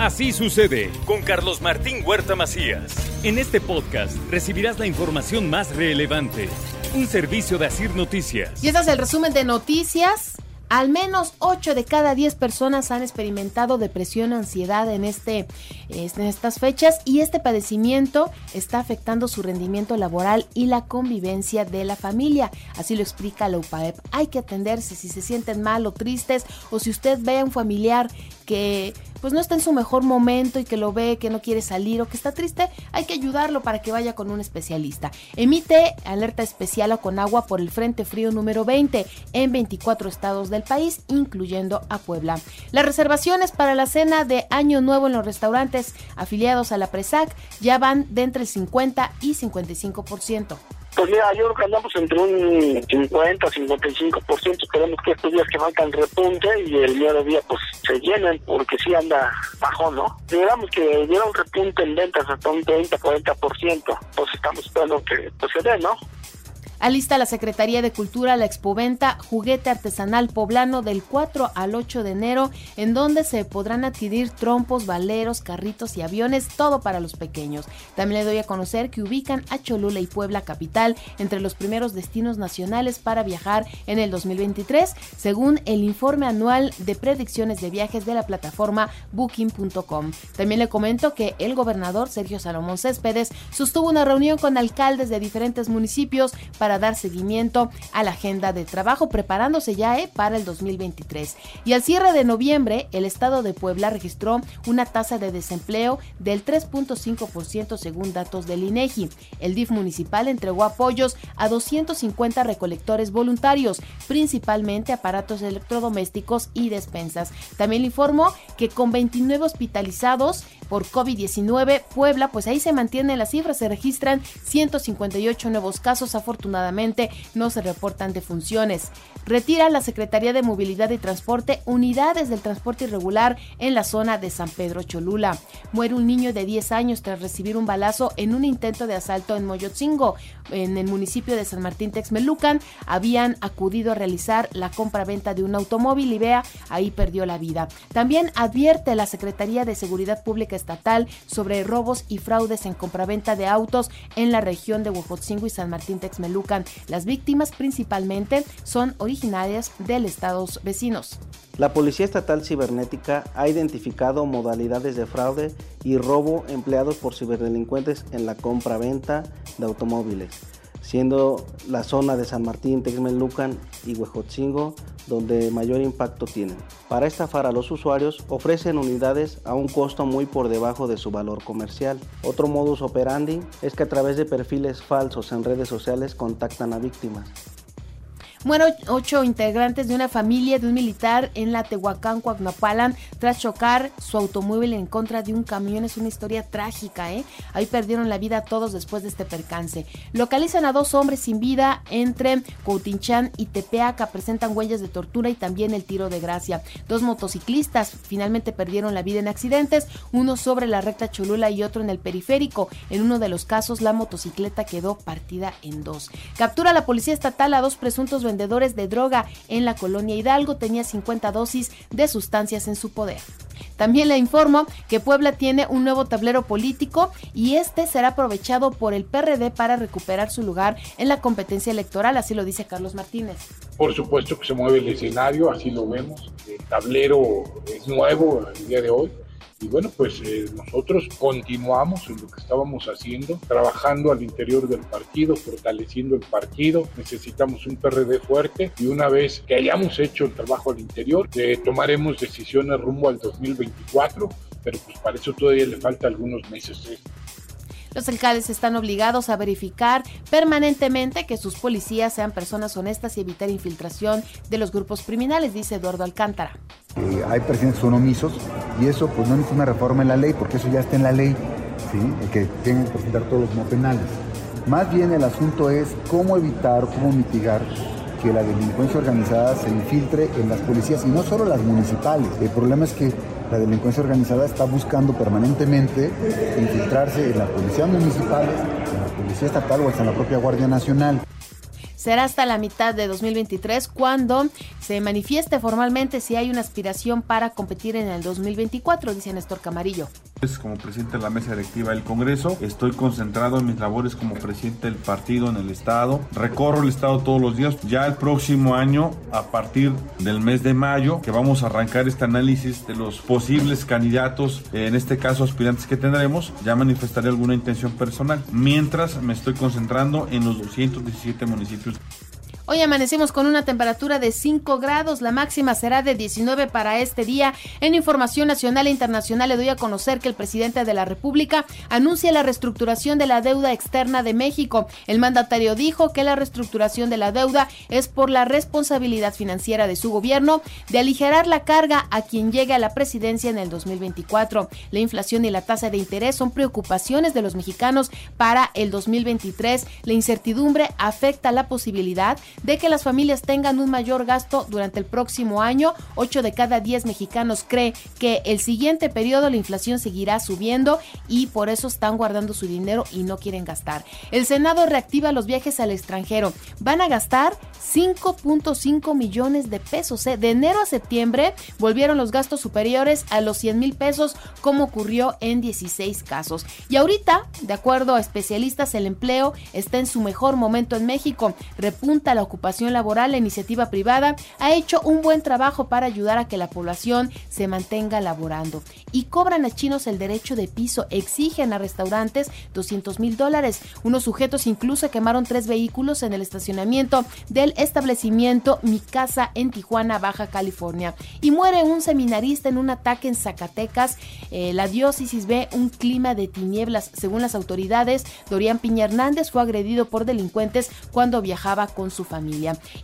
Así sucede con Carlos Martín Huerta Macías. En este podcast recibirás la información más relevante. Un servicio de Asir Noticias. Y este es el resumen de noticias. Al menos 8 de cada 10 personas han experimentado depresión ansiedad en, este, en estas fechas y este padecimiento está afectando su rendimiento laboral y la convivencia de la familia. Así lo explica la UPAEP. Hay que atenderse si se sienten mal o tristes o si usted ve a un familiar que pues no está en su mejor momento y que lo ve, que no quiere salir o que está triste, hay que ayudarlo para que vaya con un especialista. Emite alerta especial a Conagua por el Frente Frío número 20 en 24 estados del país, incluyendo a Puebla. Las reservaciones para la cena de Año Nuevo en los restaurantes afiliados a la PRESAC ya van de entre el 50 y 55%. Pues mira, yo creo que andamos entre un 50, 55%. Esperemos que estos días que faltan repunte y el día de día pues se llenen porque sí anda bajo, ¿no? Digamos que diera un repunte en ventas hasta un 30, 40%. Pues estamos esperando que pues, se dé, ¿no? Alista la Secretaría de Cultura la expoventa Juguete Artesanal Poblano del 4 al 8 de enero, en donde se podrán adquirir trompos, valeros, carritos y aviones, todo para los pequeños. También le doy a conocer que ubican a Cholula y Puebla Capital entre los primeros destinos nacionales para viajar en el 2023, según el informe anual de predicciones de viajes de la plataforma booking.com. También le comento que el gobernador Sergio Salomón Céspedes sostuvo una reunión con alcaldes de diferentes municipios para para dar seguimiento a la agenda de trabajo, preparándose ya eh, para el 2023. Y al cierre de noviembre, el estado de Puebla registró una tasa de desempleo del 3.5% según datos del INEGI. El DIF municipal entregó apoyos a 250 recolectores voluntarios, principalmente aparatos electrodomésticos y despensas. También informó que con 29 hospitalizados por COVID-19, Puebla, pues ahí se mantienen las cifras, se registran 158 nuevos casos afortunadamente no se reportan defunciones. Retira la Secretaría de Movilidad y Transporte unidades del transporte irregular en la zona de San Pedro Cholula. Muere un niño de 10 años tras recibir un balazo en un intento de asalto en Moyotzingo, en el municipio de San Martín Texmelucan. Habían acudido a realizar la compra-venta de un automóvil y vea, ahí perdió la vida. También advierte la Secretaría de Seguridad Pública Estatal sobre robos y fraudes en compraventa de autos en la región de Huejotzingo y San Martín Texmelucan las víctimas principalmente son originarias de estados vecinos. La Policía Estatal Cibernética ha identificado modalidades de fraude y robo empleados por ciberdelincuentes en la compra-venta de automóviles siendo la zona de San Martín, Texmelucan y Huejotzingo donde mayor impacto tienen. Para estafar a los usuarios ofrecen unidades a un costo muy por debajo de su valor comercial. Otro modus operandi es que a través de perfiles falsos en redes sociales contactan a víctimas. Mueren ocho integrantes de una familia de un militar en la Tehuacán, Coagnapalan, tras chocar su automóvil en contra de un camión. Es una historia trágica, ¿eh? Ahí perdieron la vida todos después de este percance. Localizan a dos hombres sin vida entre Coutinchán y Tepeaca. Presentan huellas de tortura y también el tiro de gracia. Dos motociclistas finalmente perdieron la vida en accidentes, uno sobre la recta Cholula y otro en el periférico. En uno de los casos, la motocicleta quedó partida en dos. Captura la policía estatal a dos presuntos vendedores de droga en la colonia Hidalgo tenía 50 dosis de sustancias en su poder. También le informo que Puebla tiene un nuevo tablero político y este será aprovechado por el PRD para recuperar su lugar en la competencia electoral, así lo dice Carlos Martínez. Por supuesto que se mueve el escenario, así lo vemos. El tablero es nuevo el día de hoy y bueno, pues eh, nosotros continuamos en lo que estábamos haciendo, trabajando al interior del partido, fortaleciendo el partido. Necesitamos un PRD fuerte y una vez que hayamos hecho el trabajo al interior, eh, tomaremos decisiones rumbo al 2024, pero pues para eso todavía le falta algunos meses. Los alcaldes están obligados a verificar permanentemente que sus policías sean personas honestas y evitar infiltración de los grupos criminales, dice Eduardo Alcántara. hay presidentes son omisos Y eso pues no es una reforma en la ley, porque eso ya está en la ley, ¿sí? Que tienen que presentar todos los no penales. Más bien el asunto es cómo evitar, cómo mitigar que la delincuencia organizada se infiltre en las policías y no solo las municipales. El problema es que la delincuencia organizada está buscando permanentemente infiltrarse en la policía municipal, en la policía estatal o hasta en la propia Guardia Nacional. Será hasta la mitad de 2023 cuando se manifieste formalmente si hay una aspiración para competir en el 2024, dice Néstor Camarillo. Como presidente de la mesa directiva del Congreso, estoy concentrado en mis labores como presidente del partido en el Estado. Recorro el Estado todos los días. Ya el próximo año, a partir del mes de mayo, que vamos a arrancar este análisis de los posibles candidatos, en este caso aspirantes que tendremos, ya manifestaré alguna intención personal. Mientras me estoy concentrando en los 217 municipios Hoy amanecemos con una temperatura de 5 grados, la máxima será de 19 para este día. En información nacional e internacional le doy a conocer que el presidente de la República anuncia la reestructuración de la deuda externa de México. El mandatario dijo que la reestructuración de la deuda es por la responsabilidad financiera de su gobierno de aligerar la carga a quien llegue a la presidencia en el 2024. La inflación y la tasa de interés son preocupaciones de los mexicanos para el 2023. La incertidumbre afecta la posibilidad de que las familias tengan un mayor gasto durante el próximo año. 8 de cada 10 mexicanos cree que el siguiente periodo la inflación seguirá subiendo y por eso están guardando su dinero y no quieren gastar. El Senado reactiva los viajes al extranjero. Van a gastar 5.5 millones de pesos. ¿eh? De enero a septiembre volvieron los gastos superiores a los 100 mil pesos como ocurrió en 16 casos. Y ahorita, de acuerdo a especialistas, el empleo está en su mejor momento en México. Repunta la ocupación laboral, la iniciativa privada ha hecho un buen trabajo para ayudar a que la población se mantenga laborando. Y cobran a chinos el derecho de piso, exigen a restaurantes 200 mil dólares. Unos sujetos incluso quemaron tres vehículos en el estacionamiento del establecimiento Mi Casa en Tijuana, Baja California. Y muere un seminarista en un ataque en Zacatecas. Eh, la diócesis ve un clima de tinieblas. Según las autoridades, Dorian Piña Hernández fue agredido por delincuentes cuando viajaba con su familia.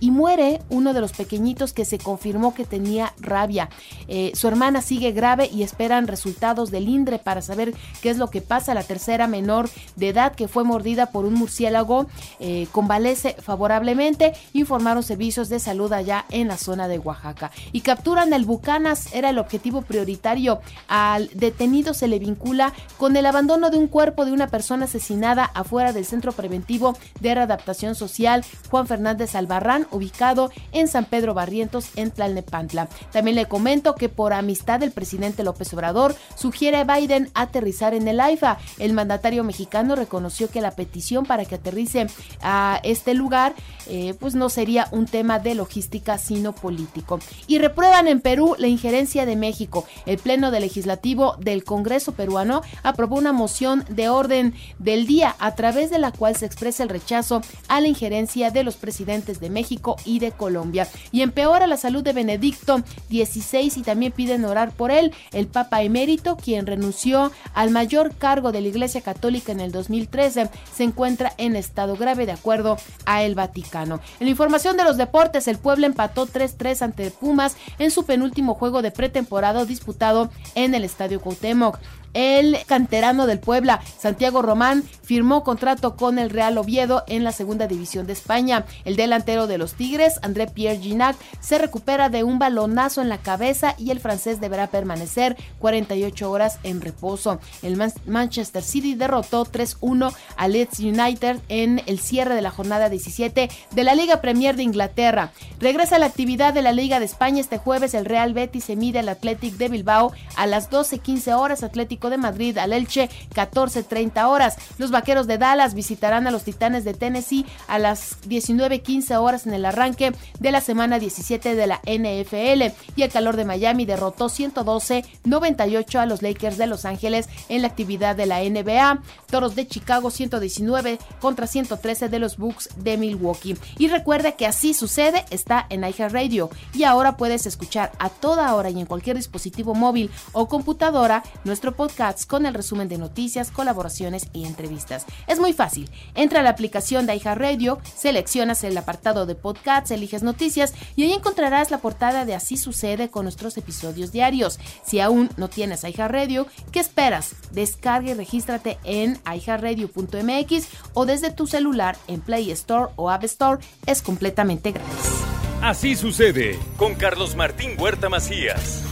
Y muere uno de los pequeñitos que se confirmó que tenía rabia. Eh, su hermana sigue grave y esperan resultados del INDRE para saber qué es lo que pasa. La tercera menor de edad que fue mordida por un murciélago eh, convalece favorablemente, informaron servicios de salud allá en la zona de Oaxaca. Y capturan el Bucanas, era el objetivo prioritario. Al detenido se le vincula con el abandono de un cuerpo de una persona asesinada afuera del centro preventivo de readaptación social Juan Fernández de Salvarrán, ubicado en San Pedro Barrientos, en Tlalnepantla. También le comento que por amistad del presidente López Obrador sugiere a Biden aterrizar en el AIFA. El mandatario mexicano reconoció que la petición para que aterrice a este lugar eh, pues no sería un tema de logística sino político. Y reprueban en Perú la injerencia de México. El Pleno del Legislativo del Congreso peruano aprobó una moción de orden del día a través de la cual se expresa el rechazo a la injerencia de los presidentes de México y de Colombia. Y empeora la salud de Benedicto XVI y también piden orar por él. El Papa emérito, quien renunció al mayor cargo de la Iglesia Católica en el 2013, se encuentra en estado grave de acuerdo a el Vaticano. En la información de los deportes, el pueblo empató 3-3 ante Pumas en su penúltimo juego de pretemporada disputado en el Estadio Cuauhtémoc. El canterano del Puebla, Santiago Román, firmó contrato con el Real Oviedo en la segunda división de España. El delantero de los Tigres, André Pierre Ginac, se recupera de un balonazo en la cabeza y el francés deberá permanecer 48 horas en reposo. El Manchester City derrotó 3-1 a Leeds United en el cierre de la jornada 17 de la Liga Premier de Inglaterra. Regresa la actividad de la Liga de España este jueves. El Real Betis se mide al Athletic de Bilbao a las 12:15 horas. Atlético de Madrid al Elche 14.30 horas. Los Vaqueros de Dallas visitarán a los Titanes de Tennessee a las 19.15 horas en el arranque de la semana 17 de la NFL y el calor de Miami derrotó 112-98 a los Lakers de Los Ángeles en la actividad de la NBA. Toros de Chicago 119 contra 113 de los Bucks de Milwaukee. Y recuerda que así sucede está en Radio y ahora puedes escuchar a toda hora y en cualquier dispositivo móvil o computadora nuestro podcast con el resumen de noticias, colaboraciones y entrevistas. Es muy fácil. Entra a la aplicación de iHeartRadio, seleccionas el apartado de podcasts, eliges noticias y ahí encontrarás la portada de Así sucede con nuestros episodios diarios. Si aún no tienes iHeartRadio, ¿qué esperas? Descarga y regístrate en iHeartRadio.mx o desde tu celular en Play Store o App Store. Es completamente gratis. Así sucede con Carlos Martín Huerta Macías.